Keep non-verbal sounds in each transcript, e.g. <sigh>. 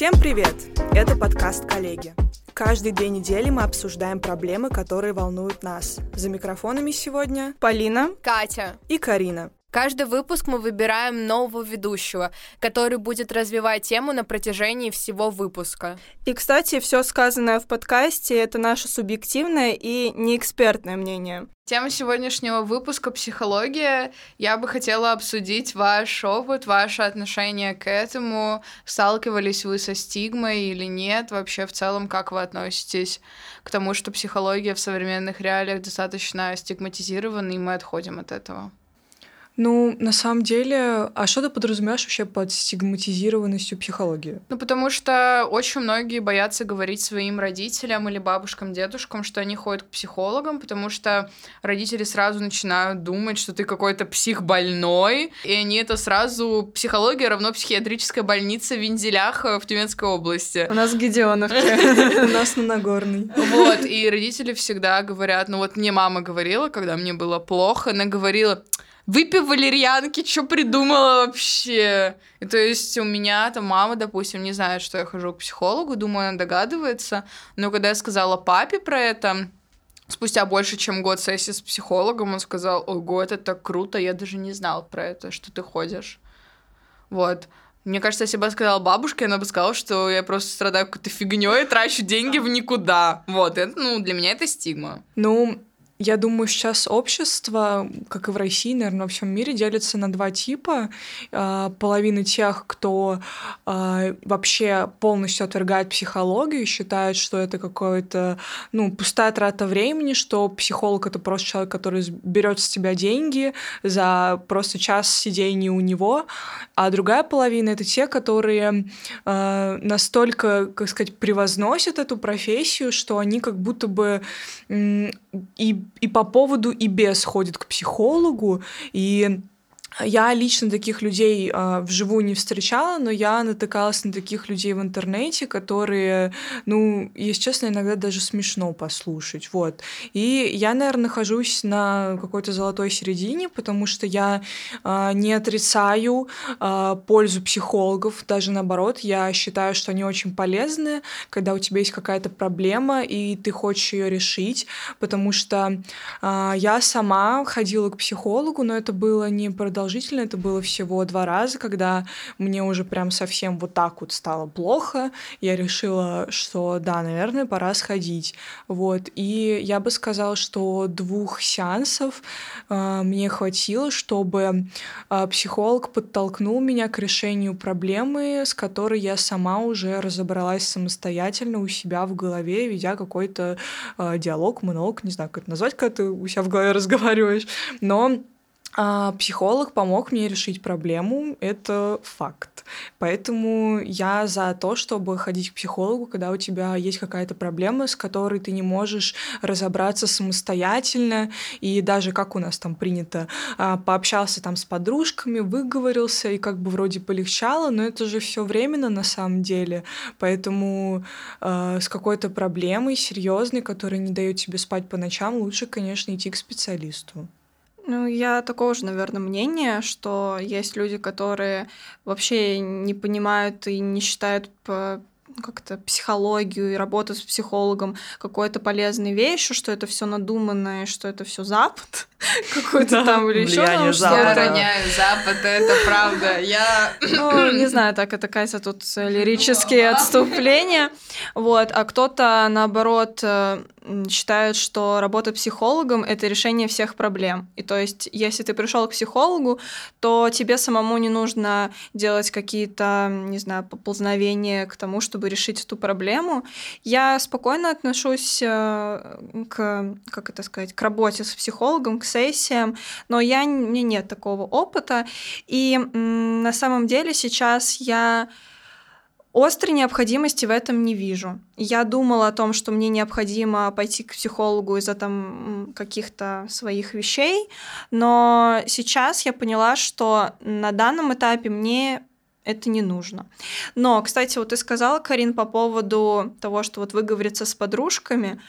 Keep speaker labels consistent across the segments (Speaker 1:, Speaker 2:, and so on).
Speaker 1: Всем привет! Это подкаст «Коллеги». Каждые две недели мы обсуждаем проблемы, которые волнуют нас. За микрофонами сегодня
Speaker 2: Полина,
Speaker 3: Катя.
Speaker 1: и Карина.
Speaker 3: Каждый выпуск мы выбираем нового ведущего, который будет развивать тему на протяжении всего выпуска.
Speaker 2: И, кстати, все сказанное в подкасте — это наше субъективное и неэкспертное мнение.
Speaker 4: Тема сегодняшнего выпуска «Психология». Я бы хотела обсудить ваш опыт, ваше отношение к этому. Сталкивались вы со стигмой или нет? Вообще, в целом, как вы относитесь к тому, что психология в современных реалиях достаточно стигматизирована, и мы отходим от этого?
Speaker 5: Ну, на самом деле, а что ты подразумеваешь вообще под стигматизированностью психологии?
Speaker 4: Ну, потому что очень многие боятся говорить своим родителям или бабушкам, дедушкам, что они ходят к психологам, потому что родители сразу начинают думать, что ты какой-то псих больной, и они это сразу... Психология равно психиатрическая больница в Вензелях э, в Тюменской области.
Speaker 2: У нас в Гедеоновке. <laughs>
Speaker 5: У нас на Нагорной.
Speaker 4: Вот, и родители всегда говорят, ну вот мне мама говорила, когда мне было плохо, она говорила, выпей валерьянки, что придумала вообще? И то есть у меня там мама, допустим, не знает, что я хожу к психологу, думаю, она догадывается, но когда я сказала папе про это, спустя больше, чем год сессии с психологом, он сказал, ого, это так круто, я даже не знал про это, что ты ходишь. Вот. Мне кажется, если бы я сказала бабушке, она бы сказала, что я просто страдаю какой-то фигней и трачу деньги в никуда. Вот, это, ну, для меня это стигма.
Speaker 5: Ну, я думаю, сейчас общество, как и в России, наверное, во всем мире, делится на два типа. А, Половина тех, кто а, вообще полностью отвергает психологию, считает, что это какое-то, ну, пустая трата времени, что психолог — это просто человек, который берет с тебя деньги за просто час сидения у него. А другая половина — это те, которые а, настолько, как сказать, превозносят эту профессию, что они как будто бы и и по поводу, и без ходит к психологу, и я лично таких людей э, вживую не встречала, но я натыкалась на таких людей в интернете, которые, ну, если честно, иногда даже смешно послушать, вот. И я, наверное, нахожусь на какой-то золотой середине, потому что я э, не отрицаю э, пользу психологов, даже наоборот, я считаю, что они очень полезны, когда у тебя есть какая-то проблема, и ты хочешь ее решить, потому что э, я сама ходила к психологу, но это было не продолжительно продолжительно. Это было всего два раза, когда мне уже прям совсем вот так вот стало плохо. Я решила, что да, наверное, пора сходить. Вот. И я бы сказала, что двух сеансов э, мне хватило, чтобы э, психолог подтолкнул меня к решению проблемы, с которой я сама уже разобралась самостоятельно у себя в голове, ведя какой-то э, диалог, монолог, не знаю, как это назвать, когда ты у себя в голове <laughs> разговариваешь. Но а психолог помог мне решить проблему, это факт. Поэтому я за то, чтобы ходить к психологу, когда у тебя есть какая-то проблема, с которой ты не можешь разобраться самостоятельно, и даже как у нас там принято, а, пообщался там с подружками, выговорился, и как бы вроде полегчало, но это же все временно на самом деле. Поэтому э, с какой-то проблемой серьезной, которая не дает тебе спать по ночам, лучше, конечно, идти к специалисту.
Speaker 2: Ну, я такого же, наверное, мнения, что есть люди, которые вообще не понимают и не считают как-то психологию и работу с психологом какой-то полезной вещью, что это все надуманное, что это все Запад <laughs> какой-то там или еще
Speaker 4: Я роняю Запад, это правда. Я...
Speaker 2: Ну, не <clears throat> знаю, так это Катя тут лирические отступления. Вот, а кто-то, наоборот, считает, что работа психологом — это решение всех проблем. И то есть, если ты пришел к психологу, то тебе самому не нужно делать какие-то, не знаю, поползновения к тому, чтобы решить эту проблему. Я спокойно отношусь э, к, как это сказать, к работе с психологом, к сессиям, но я, у меня нет такого опыта. И на самом деле сейчас я Острой необходимости в этом не вижу. Я думала о том, что мне необходимо пойти к психологу из-за там каких-то своих вещей, но сейчас я поняла, что на данном этапе мне это не нужно. Но, кстати, вот ты сказала, Карин, по поводу того, что вот выговориться с подружками,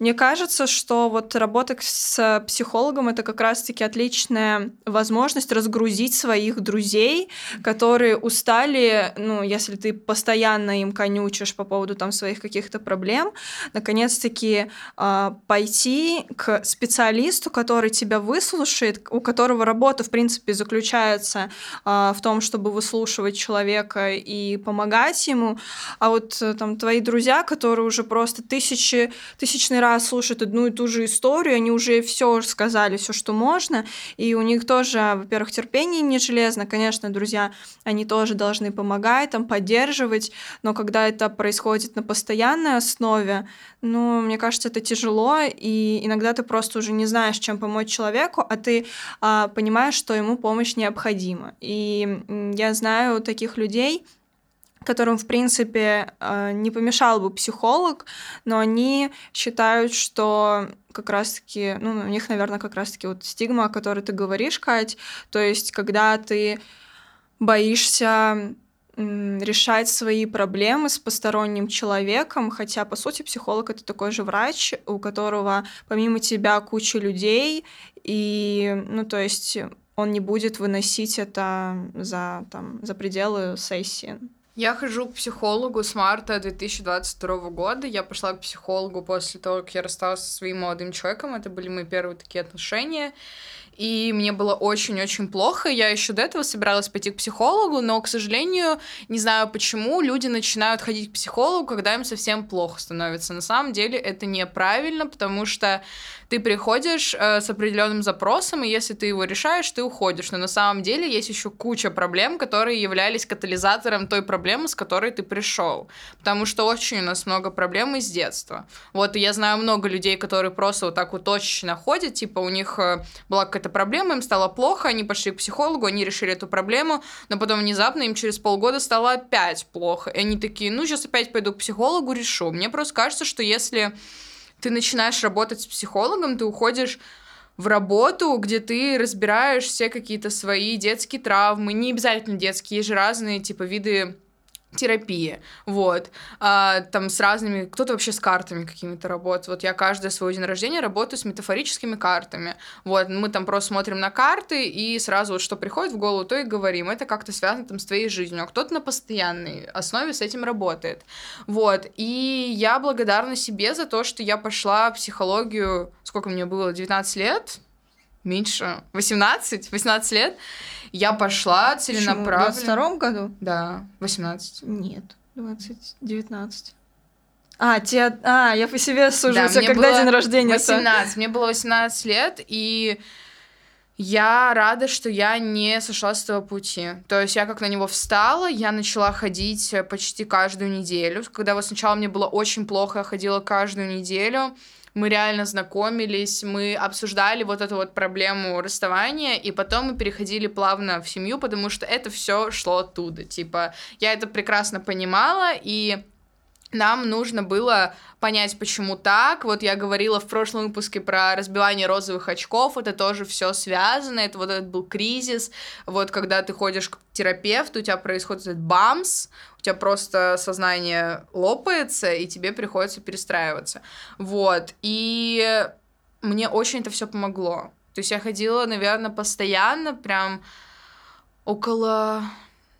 Speaker 2: Мне кажется, что вот работа с психологом это как раз-таки отличная возможность разгрузить своих друзей, которые устали, ну, если ты постоянно им конючишь по поводу там своих каких-то проблем, наконец-таки э, пойти к специалисту, который тебя выслушает, у которого работа, в принципе, заключается э, в том, чтобы выслушивать человека и помогать ему, а вот э, там твои друзья, которые уже просто тысячи, тысячный раз слушают одну и ту же историю, они уже все сказали, все, что можно, и у них тоже, во-первых, терпение не железно, конечно, друзья, они тоже должны помогать, там, поддерживать, но когда это происходит на постоянной основе, ну, мне кажется, это тяжело, и иногда ты просто уже не знаешь, чем помочь человеку, а ты а, понимаешь, что ему помощь необходима. И я знаю таких людей, которым, в принципе, э, не помешал бы психолог, но они считают, что как раз-таки, ну, у них, наверное, как раз-таки вот стигма, о которой ты говоришь, Кать, то есть когда ты боишься решать свои проблемы с посторонним человеком, хотя, по сути, психолог — это такой же врач, у которого помимо тебя куча людей, и, ну, то есть он не будет выносить это за, там, за пределы сессии.
Speaker 4: Я хожу к психологу с марта 2022 года. Я пошла к психологу после того, как я рассталась со своим молодым человеком. Это были мои первые такие отношения и мне было очень-очень плохо. Я еще до этого собиралась пойти к психологу, но, к сожалению, не знаю почему, люди начинают ходить к психологу, когда им совсем плохо становится. На самом деле это неправильно, потому что ты приходишь э, с определенным запросом, и если ты его решаешь, ты уходишь. Но на самом деле есть еще куча проблем, которые являлись катализатором той проблемы, с которой ты пришел. Потому что очень у нас много проблем из детства. Вот, и я знаю много людей, которые просто вот так вот точечно ходят, типа у них э, была какая-то проблема, им стало плохо, они пошли к психологу, они решили эту проблему, но потом внезапно им через полгода стало опять плохо. И они такие, ну, сейчас опять пойду к психологу, решу. Мне просто кажется, что если ты начинаешь работать с психологом, ты уходишь в работу, где ты разбираешь все какие-то свои детские травмы, не обязательно детские, есть же разные типа виды терапии, вот, а, там с разными, кто-то вообще с картами какими-то работает, вот я каждый свой день рождения работаю с метафорическими картами, вот, мы там просто смотрим на карты и сразу вот что приходит в голову, то и говорим, это как-то связано там с твоей жизнью, а кто-то на постоянной основе с этим работает, вот, и я благодарна себе за то, что я пошла в психологию, сколько мне было, 19 лет, меньше, 18, 18 лет, я пошла целенаправленно.
Speaker 2: В 22 году?
Speaker 4: Да, 18.
Speaker 2: Нет, 20, 19. А, те, а, я по себе сужу,
Speaker 4: да,
Speaker 2: у тебя когда день рождения?
Speaker 4: 18, мне было 18 лет, и я рада, что я не сошла с этого пути. То есть я как на него встала, я начала ходить почти каждую неделю. Когда вот сначала мне было очень плохо, я ходила каждую неделю мы реально знакомились, мы обсуждали вот эту вот проблему расставания, и потом мы переходили плавно в семью, потому что это все шло оттуда. Типа, я это прекрасно понимала, и нам нужно было понять, почему так. Вот я говорила в прошлом выпуске про разбивание розовых очков, это тоже все связано, это вот этот был кризис, вот когда ты ходишь к терапевту, у тебя происходит этот бамс, у тебя просто сознание лопается, и тебе приходится перестраиваться. Вот, и мне очень это все помогло. То есть я ходила, наверное, постоянно, прям около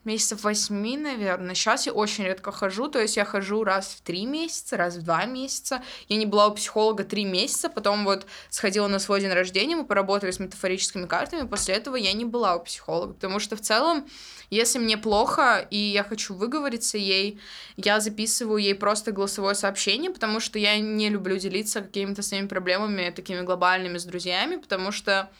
Speaker 4: месяцев восьми, наверное. Сейчас я очень редко хожу, то есть я хожу раз в три месяца, раз в два месяца. Я не была у психолога три месяца, потом вот сходила на свой день рождения, мы поработали с метафорическими картами, после этого я не была у психолога, потому что в целом, если мне плохо, и я хочу выговориться ей, я записываю ей просто голосовое сообщение, потому что я не люблю делиться какими-то своими проблемами такими глобальными с друзьями, потому что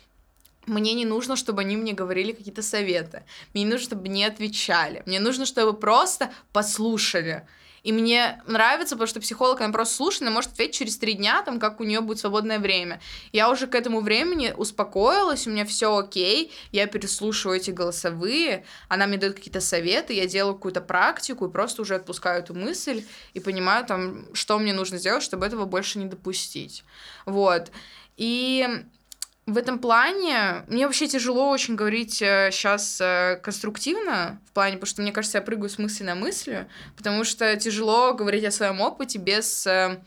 Speaker 4: мне не нужно, чтобы они мне говорили какие-то советы. Мне не нужно, чтобы не отвечали. Мне нужно, чтобы просто послушали. И мне нравится, потому что психолог, она просто слушает, она может ответить через три дня, там, как у нее будет свободное время. Я уже к этому времени успокоилась, у меня все окей, я переслушиваю эти голосовые, она мне дает какие-то советы, я делаю какую-то практику и просто уже отпускаю эту мысль и понимаю, там, что мне нужно сделать, чтобы этого больше не допустить. Вот. И в этом плане мне вообще тяжело очень говорить сейчас э, э, конструктивно, в плане, потому что мне кажется, я прыгаю с мысли на мысль, потому что тяжело говорить о своем опыте без э,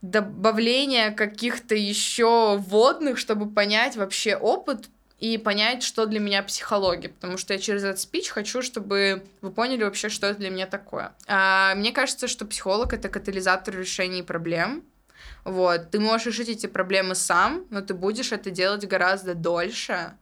Speaker 4: добавление каких-то еще вводных, чтобы понять вообще опыт и понять, что для меня психология, потому что я через этот спич хочу, чтобы вы поняли вообще, что это для меня такое. А, мне кажется, что психолог — это катализатор решений проблем, вот, ты можешь решить эти проблемы сам, но ты будешь это делать гораздо дольше,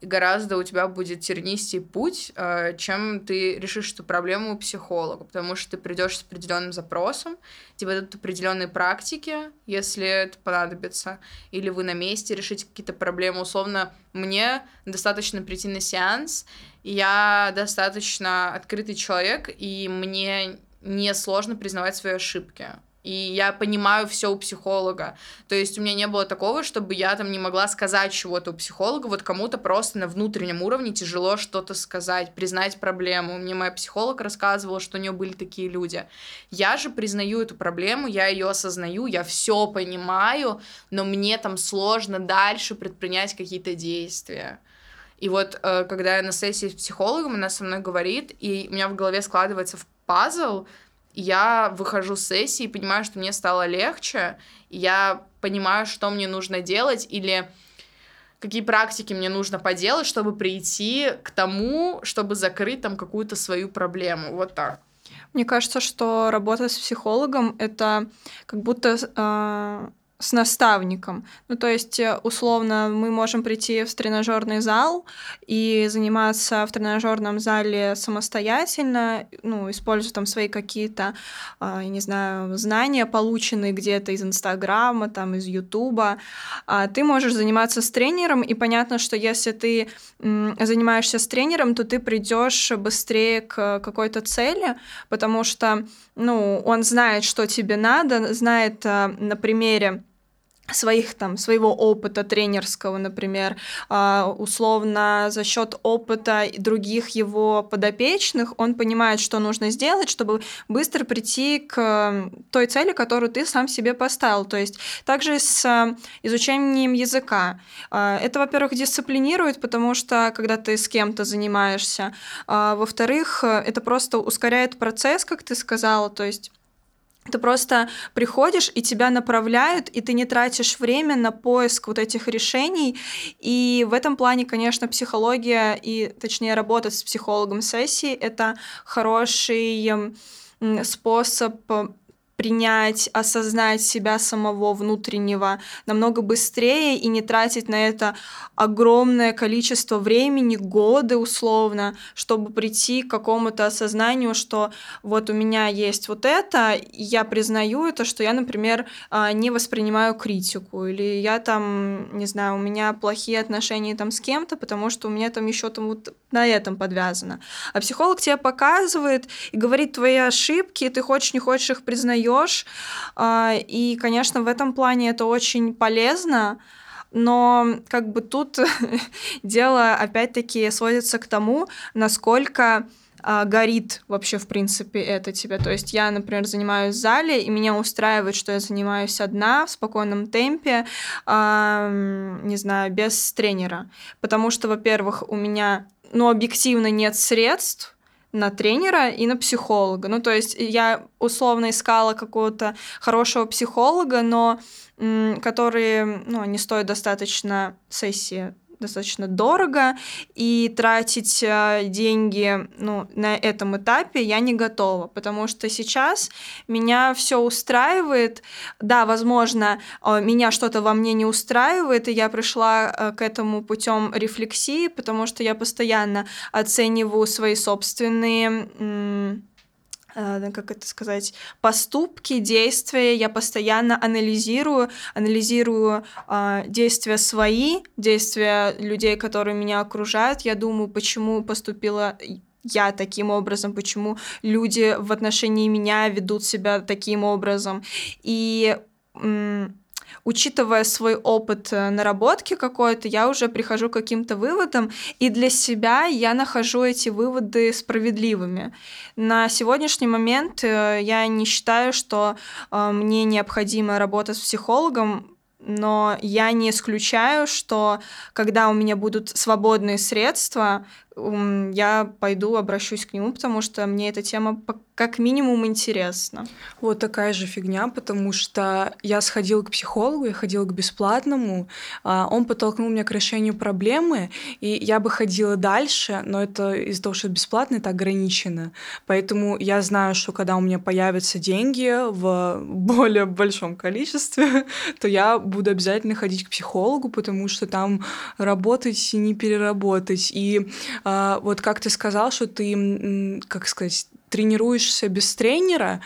Speaker 4: и гораздо у тебя будет тернистый путь, э, чем ты решишь эту проблему у психолога, потому что ты придешь с определенным запросом, тебе дадут определенные практики, если это понадобится, или вы на месте решите какие-то проблемы. Условно, мне достаточно прийти на сеанс, я достаточно открытый человек, и мне не сложно признавать свои ошибки и я понимаю все у психолога. То есть у меня не было такого, чтобы я там не могла сказать чего-то у психолога, вот кому-то просто на внутреннем уровне тяжело что-то сказать, признать проблему. Мне моя психолог рассказывала, что у нее были такие люди. Я же признаю эту проблему, я ее осознаю, я все понимаю, но мне там сложно дальше предпринять какие-то действия. И вот э, когда я на сессии с психологом, она со мной говорит, и у меня в голове складывается в пазл, я выхожу с сессии и понимаю, что мне стало легче, я понимаю, что мне нужно делать или какие практики мне нужно поделать, чтобы прийти к тому, чтобы закрыть там какую-то свою проблему. Вот так.
Speaker 2: Мне кажется, что работа с психологом это как будто э, с наставником. Ну, то есть, э, условно, мы можем прийти в тренажерный зал и заниматься в тренажерном зале самостоятельно, ну, используя там свои какие-то, а, я не знаю, знания, полученные где-то из Инстаграма, там, из Ютуба. А ты можешь заниматься с тренером, и понятно, что если ты занимаешься с тренером, то ты придешь быстрее к какой-то цели, потому что, ну, он знает, что тебе надо, знает а, на примере своих там своего опыта тренерского, например, а, условно за счет опыта других его подопечных, он понимает, что нужно сделать, чтобы быстро прийти к той цели, которую ты сам себе поставил. То есть также с изучением языка. А, это, во-первых, дисциплинирует, потому что когда ты с кем-то занимаешься, а, во-вторых, это просто ускоряет процесс, как ты сказала, то есть ты просто приходишь, и тебя направляют, и ты не тратишь время на поиск вот этих решений. И в этом плане, конечно, психология и, точнее, работать с психологом сессии — это хороший способ принять, осознать себя самого внутреннего намного быстрее и не тратить на это огромное количество времени, годы условно, чтобы прийти к какому-то осознанию, что вот у меня есть вот это, я признаю это, что я, например, а, не воспринимаю критику, или я там, не знаю, у меня плохие отношения там с кем-то, потому что у меня там еще там вот на этом подвязано. А психолог тебе показывает и говорит твои ошибки, ты хочешь, не хочешь их признаешь. А, и, конечно, в этом плане это очень полезно, но как бы тут <laughs> дело опять-таки сводится к тому, насколько а, горит вообще, в принципе, это тебе. То есть я, например, занимаюсь в зале, и меня устраивает, что я занимаюсь одна в спокойном темпе, э, не знаю, без тренера. Потому что, во-первых, у меня ну, объективно нет средств на тренера и на психолога. Ну, то есть я условно искала какого-то хорошего психолога, но который, ну, не стоит достаточно сессии достаточно дорого, и тратить э, деньги ну, на этом этапе я не готова, потому что сейчас меня все устраивает. Да, возможно, э, меня что-то во мне не устраивает, и я пришла э, к этому путем рефлексии, потому что я постоянно оцениваю свои собственные как это сказать, поступки, действия, я постоянно анализирую, анализирую э, действия свои, действия людей, которые меня окружают, я думаю, почему поступила я таким образом, почему люди в отношении меня ведут себя таким образом. И учитывая свой опыт э, наработки какой-то, я уже прихожу к каким-то выводам, и для себя я нахожу эти выводы справедливыми. На сегодняшний момент э, я не считаю, что э, мне необходимо работать с психологом, но я не исключаю, что когда у меня будут свободные средства, я пойду обращусь к нему, потому что мне эта тема как минимум интересно.
Speaker 5: Вот такая же фигня, потому что я сходила к психологу, я ходила к бесплатному, а, он подтолкнул меня к решению проблемы, и я бы ходила дальше, но это из-за того, что бесплатно, это ограничено. Поэтому я знаю, что когда у меня появятся деньги в более большом количестве, <laughs> то я буду обязательно ходить к психологу, потому что там работать и не переработать. И а, вот как ты сказал, что ты, как сказать, тренируешься без тренера,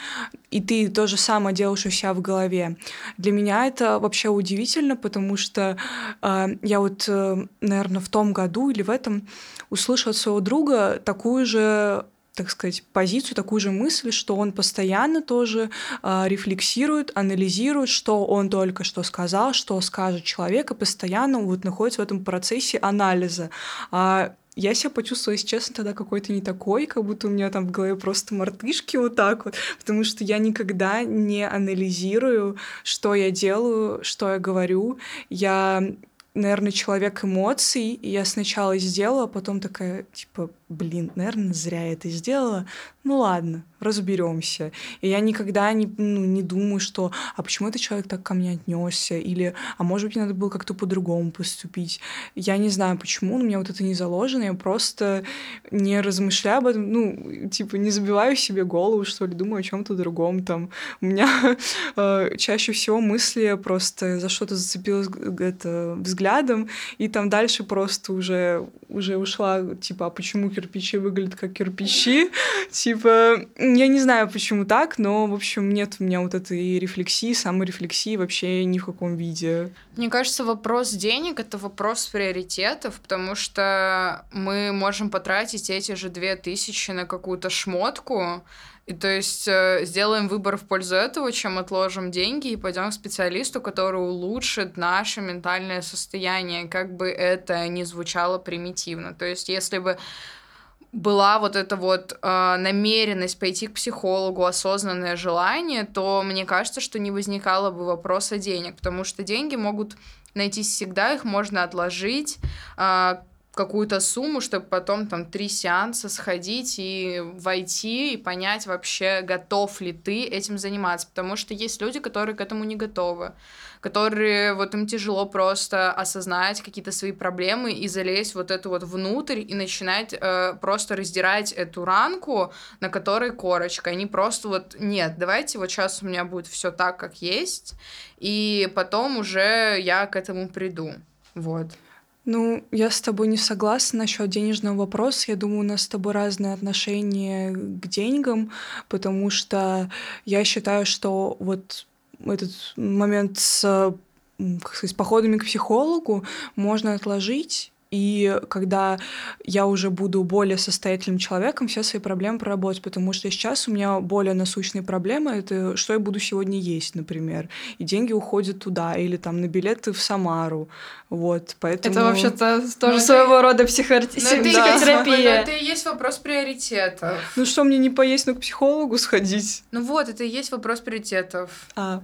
Speaker 5: и ты то же самое делаешь у себя в голове. Для меня это вообще удивительно, потому что э, я вот, э, наверное, в том году или в этом услышала от своего друга такую же так сказать, позицию, такую же мысль, что он постоянно тоже э, рефлексирует, анализирует, что он только что сказал, что скажет человек, и постоянно вот находится в этом процессе анализа. А я себя почувствовала, если честно, тогда какой-то не такой, как будто у меня там в голове просто мартышки вот так вот, потому что я никогда не анализирую, что я делаю, что я говорю. Я наверное, человек эмоций, и я сначала сделала, а потом такая, типа, блин, наверное, зря я это сделала. Ну ладно, разберемся. И я никогда не, ну, не думаю, что а почему этот человек так ко мне отнесся, или а может быть, надо было как-то по-другому поступить. Я не знаю, почему, но у меня вот это не заложено, я просто не размышляю об этом, ну, типа, не забиваю себе голову, что ли, думаю о чем-то другом. Там у меня э, чаще всего мысли просто за что-то зацепилась это, взглядом, и там дальше просто уже, уже ушла, типа, а почему кирпичи выглядят как кирпичи? <laughs> Типа, я не знаю, почему так, но, в общем, нет у меня вот этой рефлексии, саморефлексии вообще ни в каком виде.
Speaker 4: Мне кажется, вопрос денег — это вопрос приоритетов, потому что мы можем потратить эти же две тысячи на какую-то шмотку, и то есть э, сделаем выбор в пользу этого, чем отложим деньги и пойдем к специалисту, который улучшит наше ментальное состояние, как бы это ни звучало примитивно. То есть если бы была вот эта вот э, намеренность пойти к психологу, осознанное желание, то мне кажется, что не возникало бы вопроса денег, потому что деньги могут найтись всегда, их можно отложить, э, какую-то сумму, чтобы потом там три сеанса сходить и войти и понять вообще, готов ли ты этим заниматься, потому что есть люди, которые к этому не готовы которые вот им тяжело просто осознать какие-то свои проблемы и залезть вот эту вот внутрь и начинать э, просто раздирать эту ранку, на которой корочка. Они просто вот, нет, давайте вот сейчас у меня будет все так, как есть, и потом уже я к этому приду. Вот.
Speaker 5: Ну, я с тобой не согласна насчет денежного вопроса. Я думаю, у нас с тобой разные отношения к деньгам, потому что я считаю, что вот этот момент с как сказать, походами к психологу можно отложить и когда я уже буду более состоятельным человеком, все свои проблемы проработать, потому что сейчас у меня более насущные проблемы, это что я буду сегодня есть, например, и деньги уходят туда, или там на билеты в Самару, вот, поэтому...
Speaker 2: Это вообще-то тоже но своего это... рода психо... психотерапия.
Speaker 4: Но это и есть вопрос приоритетов.
Speaker 5: Ну что, мне не поесть, но к психологу сходить?
Speaker 4: Ну вот, это и есть вопрос приоритетов.
Speaker 5: А.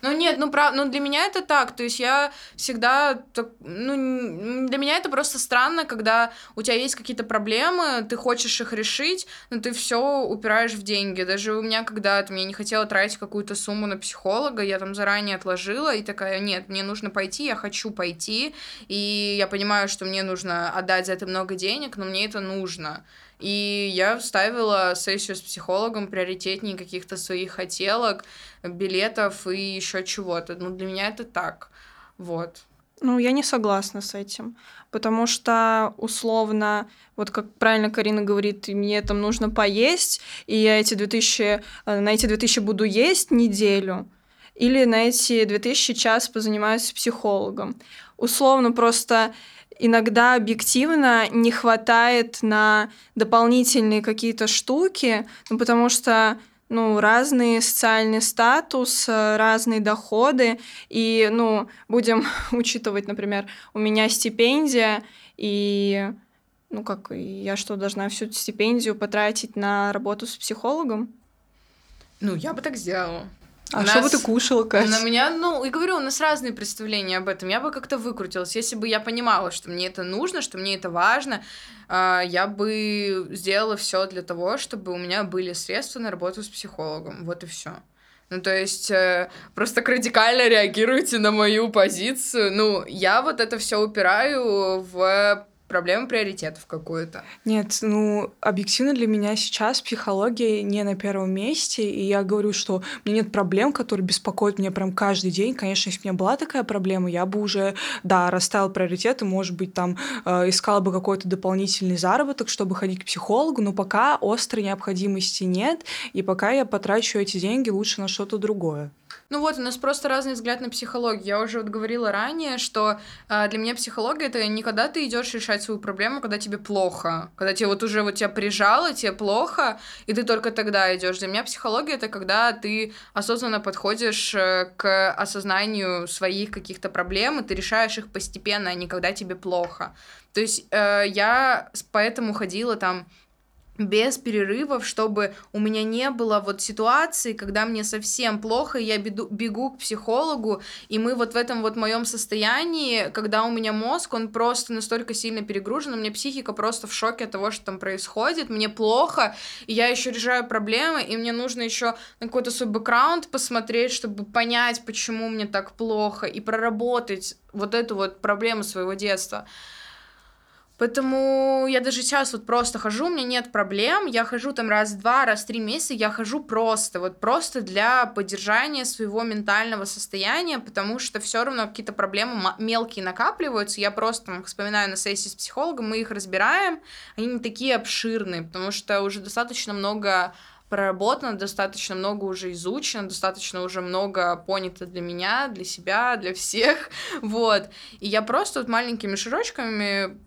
Speaker 4: Ну нет, ну, прав... ну для меня это так, то есть я всегда, ну, для меня это просто просто странно, когда у тебя есть какие-то проблемы, ты хочешь их решить, но ты все упираешь в деньги. Даже у меня когда-то я не хотела тратить какую-то сумму на психолога, я там заранее отложила и такая, нет, мне нужно пойти, я хочу пойти, и я понимаю, что мне нужно отдать за это много денег, но мне это нужно. И я ставила сессию с психологом приоритетнее каких-то своих хотелок, билетов и еще чего-то. Ну, для меня это так. Вот.
Speaker 2: Ну, я не согласна с этим, потому что условно, вот как правильно Карина говорит, мне там нужно поесть, и я эти 2000, э, на эти 2000 буду есть неделю, или на эти 2000 час позанимаюсь психологом. Условно просто иногда объективно не хватает на дополнительные какие-то штуки, ну, потому что ну, разный социальный статус, разные доходы, и, ну, будем <laughs> учитывать, например, у меня стипендия, и, ну, как, я что, должна всю стипендию потратить на работу с психологом?
Speaker 4: Ну, я бы так сделала.
Speaker 5: А
Speaker 4: У
Speaker 5: что бы
Speaker 4: нас-
Speaker 5: ты кушала, Катя?
Speaker 4: На меня, ну, и говорю, у нас разные представления об этом. Я бы как-то выкрутилась. Если бы я понимала, что мне это нужно, что мне это важно, а, я бы сделала все для того, чтобы у меня были средства на работу с психологом. Вот и все. Ну, то есть, э, просто так радикально реагируете на мою позицию. Ну, я вот это все упираю в проблему приоритетов какую-то.
Speaker 5: Нет, ну, объективно для меня сейчас психология не на первом месте, и я говорю, что у меня нет проблем, которые беспокоят меня прям каждый день. Конечно, если бы у меня была такая проблема, я бы уже, да, расставила приоритеты, может быть, там, э, искала бы какой-то дополнительный заработок, чтобы ходить к психологу, но пока острой необходимости нет, и пока я потрачу эти деньги лучше на что-то другое.
Speaker 4: Ну вот, у нас просто разный взгляд на психологию. Я уже вот говорила ранее, что э, для меня психология это не когда ты идешь решать свою проблему, когда тебе плохо, когда тебе вот уже вот тебя прижало, тебе плохо, и ты только тогда идешь. Для меня психология это когда ты осознанно подходишь э, к осознанию своих каких-то проблем, и ты решаешь их постепенно, а не когда тебе плохо. То есть э, я поэтому ходила там без перерывов, чтобы у меня не было вот ситуации, когда мне совсем плохо, и я беду- бегу к психологу, и мы вот в этом вот моем состоянии, когда у меня мозг, он просто настолько сильно перегружен, у меня психика просто в шоке от того, что там происходит, мне плохо, и я еще решаю проблемы, и мне нужно еще на какой-то свой бэкграунд посмотреть, чтобы понять, почему мне так плохо, и проработать вот эту вот проблему своего детства. Поэтому я даже сейчас вот просто хожу, у меня нет проблем, я хожу там раз в два, раз в три месяца, я хожу просто, вот просто для поддержания своего ментального состояния, потому что все равно какие-то проблемы мелкие накапливаются, я просто там, вспоминаю на сессии с психологом, мы их разбираем, они не такие обширные, потому что уже достаточно много проработано, достаточно много уже изучено, достаточно уже много понято для меня, для себя, для всех, <laughs> вот. И я просто вот маленькими шажочками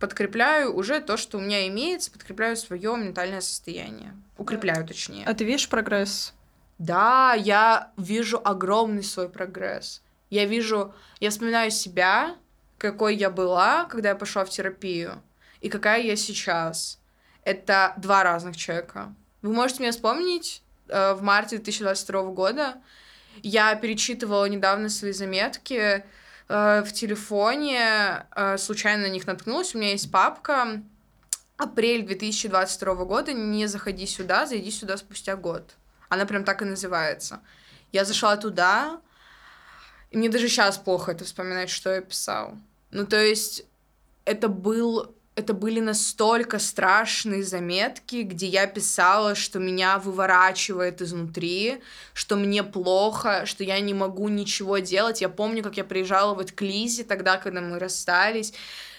Speaker 4: подкрепляю уже то, что у меня имеется, подкрепляю свое ментальное состояние. Укрепляю, точнее.
Speaker 2: А ты видишь прогресс?
Speaker 4: Да, я вижу огромный свой прогресс. Я вижу, я вспоминаю себя, какой я была, когда я пошла в терапию, и какая я сейчас. Это два разных человека. Вы можете меня вспомнить э, в марте 2022 года. Я перечитывала недавно свои заметки э, в телефоне, э, случайно на них наткнулась. У меня есть папка апрель 2022 года, не заходи сюда, зайди сюда спустя год. Она прям так и называется. Я зашла туда, и мне даже сейчас плохо это вспоминать, что я писал. Ну, то есть, это был это были настолько страшные заметки, где я писала, что меня выворачивает изнутри, что мне плохо, что я не могу ничего делать. Я помню, как я приезжала вот к Лизе тогда, когда мы расстались,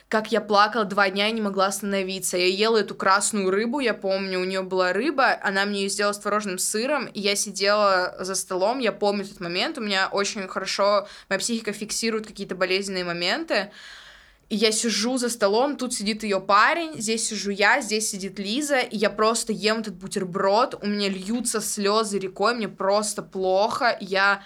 Speaker 4: как я плакала два дня и не могла остановиться. Я ела эту красную рыбу, я помню, у нее была рыба, она мне ее сделала с творожным сыром, и я сидела за столом, я помню этот момент, у меня очень хорошо, моя психика фиксирует какие-то болезненные моменты, и я сижу за столом, тут сидит ее парень, здесь сижу я, здесь сидит Лиза, и я просто ем этот бутерброд, у меня льются слезы рекой, мне просто плохо, я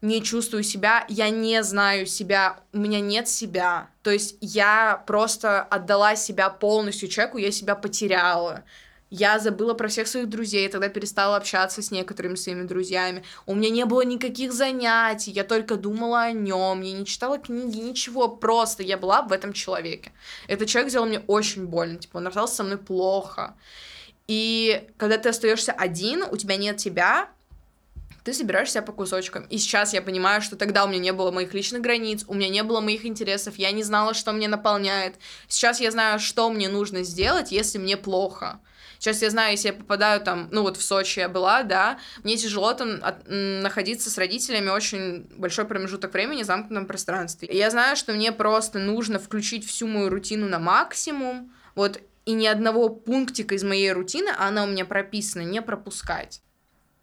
Speaker 4: не чувствую себя, я не знаю себя, у меня нет себя. То есть я просто отдала себя полностью человеку, я себя потеряла. Я забыла про всех своих друзей, тогда перестала общаться с некоторыми своими друзьями. У меня не было никаких занятий, я только думала о нем, я не читала книги, ничего, просто я была в этом человеке. Этот человек сделал мне очень больно, типа он расстался со мной плохо. И когда ты остаешься один, у тебя нет тебя, ты собираешь себя по кусочкам. И сейчас я понимаю, что тогда у меня не было моих личных границ, у меня не было моих интересов, я не знала, что мне наполняет. Сейчас я знаю, что мне нужно сделать, если мне плохо. Сейчас я знаю, если я попадаю там, ну вот в Сочи я была, да, мне тяжело там от- находиться с родителями очень большой промежуток времени в замкнутом пространстве. Я знаю, что мне просто нужно включить всю мою рутину на максимум, вот, и ни одного пунктика из моей рутины, а она у меня прописана, не пропускать.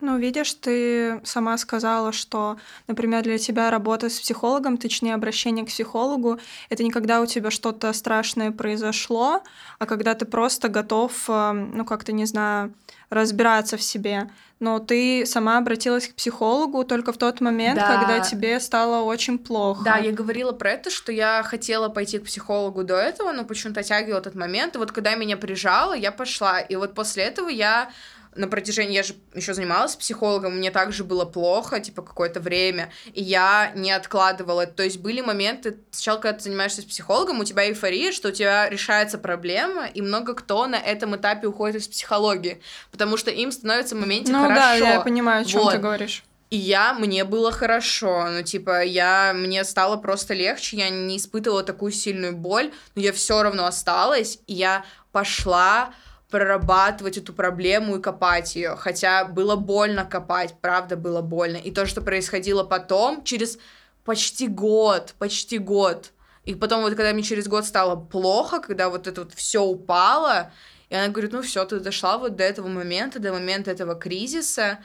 Speaker 2: Ну, видишь, ты сама сказала, что, например, для тебя работа с психологом, точнее, обращение к психологу, это не когда у тебя что-то страшное произошло, а когда ты просто готов, э, ну, как-то, не знаю, разбираться в себе. Но ты сама обратилась к психологу только в тот момент,
Speaker 4: Да.
Speaker 2: когда тебе стало очень плохо.
Speaker 4: Да, я говорила про это, что я хотела пойти к психологу до этого, но почему-то оттягивала этот момент. И вот когда меня прижало, я пошла. И вот после этого я на протяжении, я же еще занималась психологом, мне также было плохо, типа, какое-то время, и я не откладывала это. То есть были моменты, сначала, когда ты занимаешься с психологом, у тебя эйфория, что у тебя решается проблема, и много кто на этом этапе уходит из психологии, потому что им становится в моменте
Speaker 2: ну,
Speaker 4: хорошо.
Speaker 2: да, я понимаю, о чем
Speaker 4: Вот.
Speaker 2: ты говоришь.
Speaker 4: И я, мне было хорошо, ну, типа, я, мне стало просто легче, я не испытывала такую сильную боль, но я все равно осталась, и я пошла прорабатывать эту проблему и копать ее, хотя было больно копать, правда было больно, и то, что происходило потом, через почти год, почти год, и потом вот, когда мне через год стало плохо, когда вот это вот все упало, и она говорит, ну все, ты дошла вот до этого момента, до момента этого кризиса,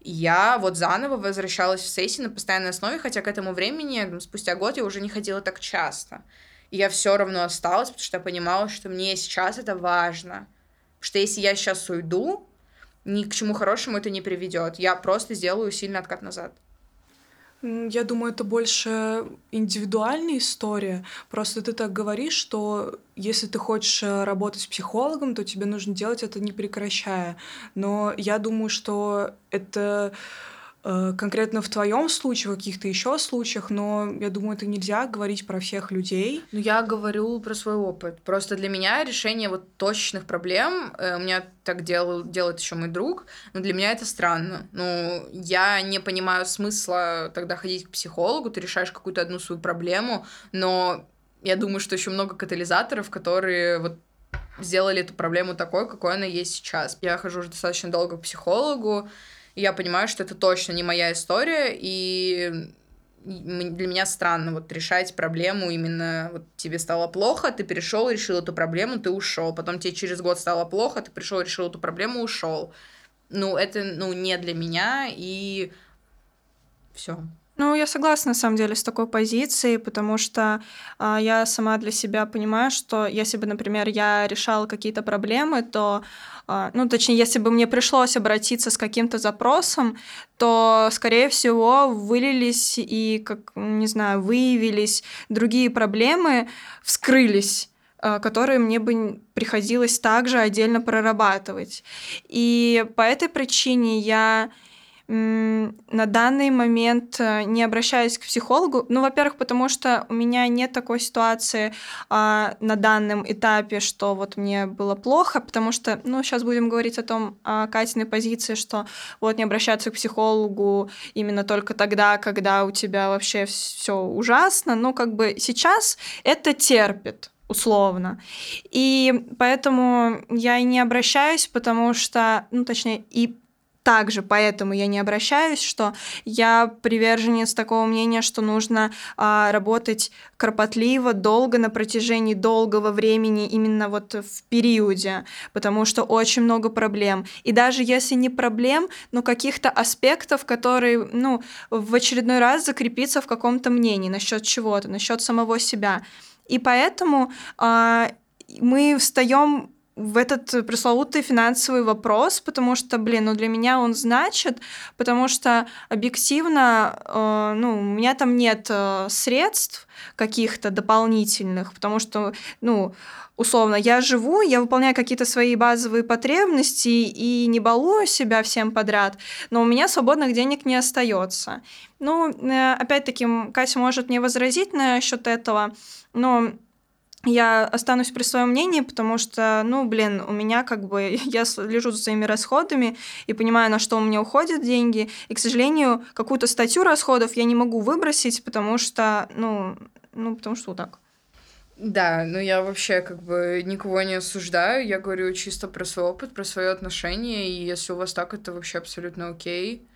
Speaker 4: я вот заново возвращалась в сессии на постоянной основе, хотя к этому времени, ну, спустя год, я уже не ходила так часто. И я все равно осталась, потому что я понимала, что мне сейчас это важно. Что если я сейчас уйду, ни к чему хорошему это не приведет. Я просто сделаю сильный откат назад.
Speaker 5: Я думаю, это больше индивидуальная история. Просто ты так говоришь, что если ты хочешь э, работать с психологом, то тебе нужно делать это не прекращая. Но я думаю, что это конкретно в твоем случае, в каких-то еще случаях, но я думаю, это нельзя говорить про всех людей.
Speaker 4: Ну, я говорю про свой опыт. Просто для меня решение вот точечных проблем, э, у меня так делал, делает еще мой друг, но для меня это странно. Ну, я не понимаю смысла тогда ходить к психологу, ты решаешь какую-то одну свою проблему, но я думаю, что еще много катализаторов, которые вот сделали эту проблему такой, какой она есть сейчас. Я хожу уже достаточно долго к психологу, и я понимаю, что это точно не моя история, и для меня странно вот решать проблему именно вот тебе стало плохо, ты перешел, решил эту проблему, ты ушел, потом тебе через год стало плохо, ты пришел, решил эту проблему, ушел. Ну это ну не для меня и все.
Speaker 2: Ну, я согласна, на самом деле, с такой позицией, потому что а, я сама для себя понимаю, что если бы, например, я решала какие-то проблемы, то, а, ну, точнее, если бы мне пришлось обратиться с каким-то запросом, то, скорее всего, вылились и, как, не знаю, выявились другие проблемы, вскрылись а, которые мне бы приходилось также отдельно прорабатывать. И по этой причине я на данный момент э, не обращаюсь к психологу. Ну, во-первых, потому что у меня нет такой ситуации а, на данном этапе, что вот мне было плохо, потому что, ну, сейчас будем говорить о том, о Катиной позиции, что вот не обращаться к психологу именно только тогда, когда у тебя вообще все ужасно. Ну, как бы сейчас это терпит условно. И поэтому я и не обращаюсь, потому что, ну, точнее, и также поэтому я не обращаюсь, что я приверженец такого мнения, что нужно а, работать кропотливо, долго, на протяжении долгого времени, именно вот в периоде, потому что очень много проблем. И даже если не проблем, но каких-то аспектов, которые, ну, в очередной раз закрепиться в каком-то мнении насчет чего-то, насчет самого себя. И поэтому а, мы встаем в этот пресловутый финансовый вопрос, потому что, блин, ну для меня он значит, потому что объективно, э, ну, у меня там нет э, средств каких-то дополнительных, потому что, ну, условно, я живу, я выполняю какие-то свои базовые потребности и не балую себя всем подряд, но у меня свободных денег не остается. Ну, э, опять-таки, Катя может мне возразить насчет этого, но я останусь при своем мнении, потому что, ну, блин, у меня как бы, <laughs> я слежу за своими расходами и понимаю, на что у меня уходят деньги, и, к сожалению, какую-то статью расходов я не могу выбросить, потому что, ну, ну, потому что вот так.
Speaker 4: Да, ну я вообще как бы никого не осуждаю, я говорю чисто про свой опыт, про свое отношение, и если у вас так, это вообще абсолютно окей.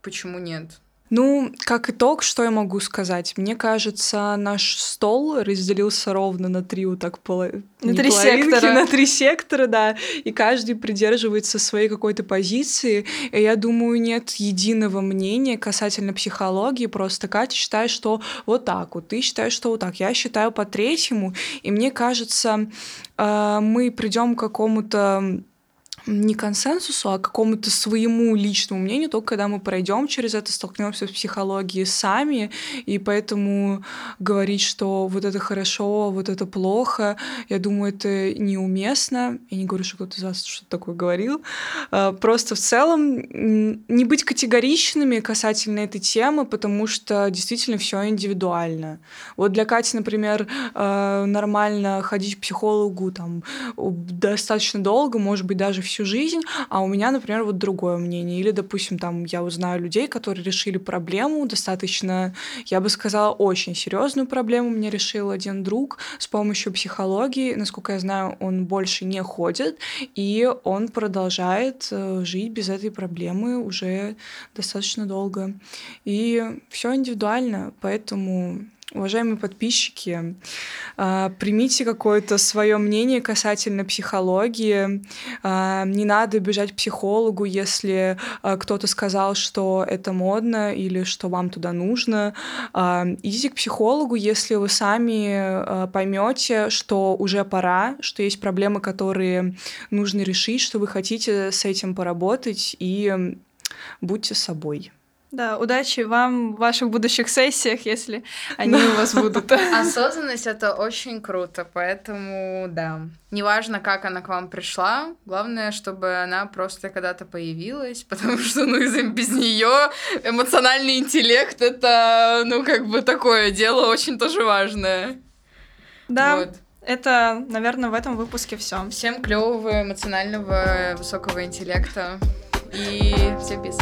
Speaker 4: Почему нет?
Speaker 5: Ну, как итог, что я могу сказать? Мне кажется, наш стол разделился ровно на три вот так поло...
Speaker 2: На три сектора. <laughs>
Speaker 5: На три сектора, да. И каждый придерживается своей какой-то позиции. И я думаю, нет единого мнения касательно психологии. Просто Катя считает, что вот так вот, ты считаешь, что вот так. Я считаю по третьему. И мне кажется, э, мы придем к какому-то не консенсусу, а какому-то своему личному мнению, только когда мы пройдем через это, столкнемся с психологией сами, и поэтому говорить, что вот это хорошо, вот это плохо, я думаю, это неуместно. Я не говорю, что кто-то из вас что-то такое говорил. А, просто в целом не быть категоричными касательно этой темы, потому что действительно все индивидуально. Вот для Кати, например, а, нормально ходить к психологу там достаточно долго, может быть, даже всю жизнь, а у меня, например, вот другое мнение. Или, допустим, там я узнаю людей, которые решили проблему достаточно, я бы сказала, очень серьезную проблему мне решил один друг с помощью психологии. Насколько я знаю, он больше не ходит, и он продолжает э, жить без этой проблемы уже достаточно долго. И все индивидуально, поэтому Уважаемые подписчики, а, примите какое-то свое мнение касательно психологии. А, не надо бежать к психологу, если а, кто-то сказал, что это модно или что вам туда нужно. Идите к психологу, если вы сами поймете, что уже пора, что есть проблемы, которые нужно решить, что вы хотите с этим поработать, и будьте собой.
Speaker 2: Да, удачи вам в ваших будущих сессиях, если они у вас будут. <laughs>
Speaker 4: Осознанность — это очень круто, поэтому, да. Неважно, как она к вам пришла, главное, чтобы она просто когда-то появилась, <laughs> потому что, ну, без нее эмоциональный интеллект — это, ну, как бы такое дело очень тоже важное.
Speaker 2: Да. Вот. Это, наверное, в этом выпуске все.
Speaker 4: Всем клевого эмоционального высокого интеллекта и всем пиз.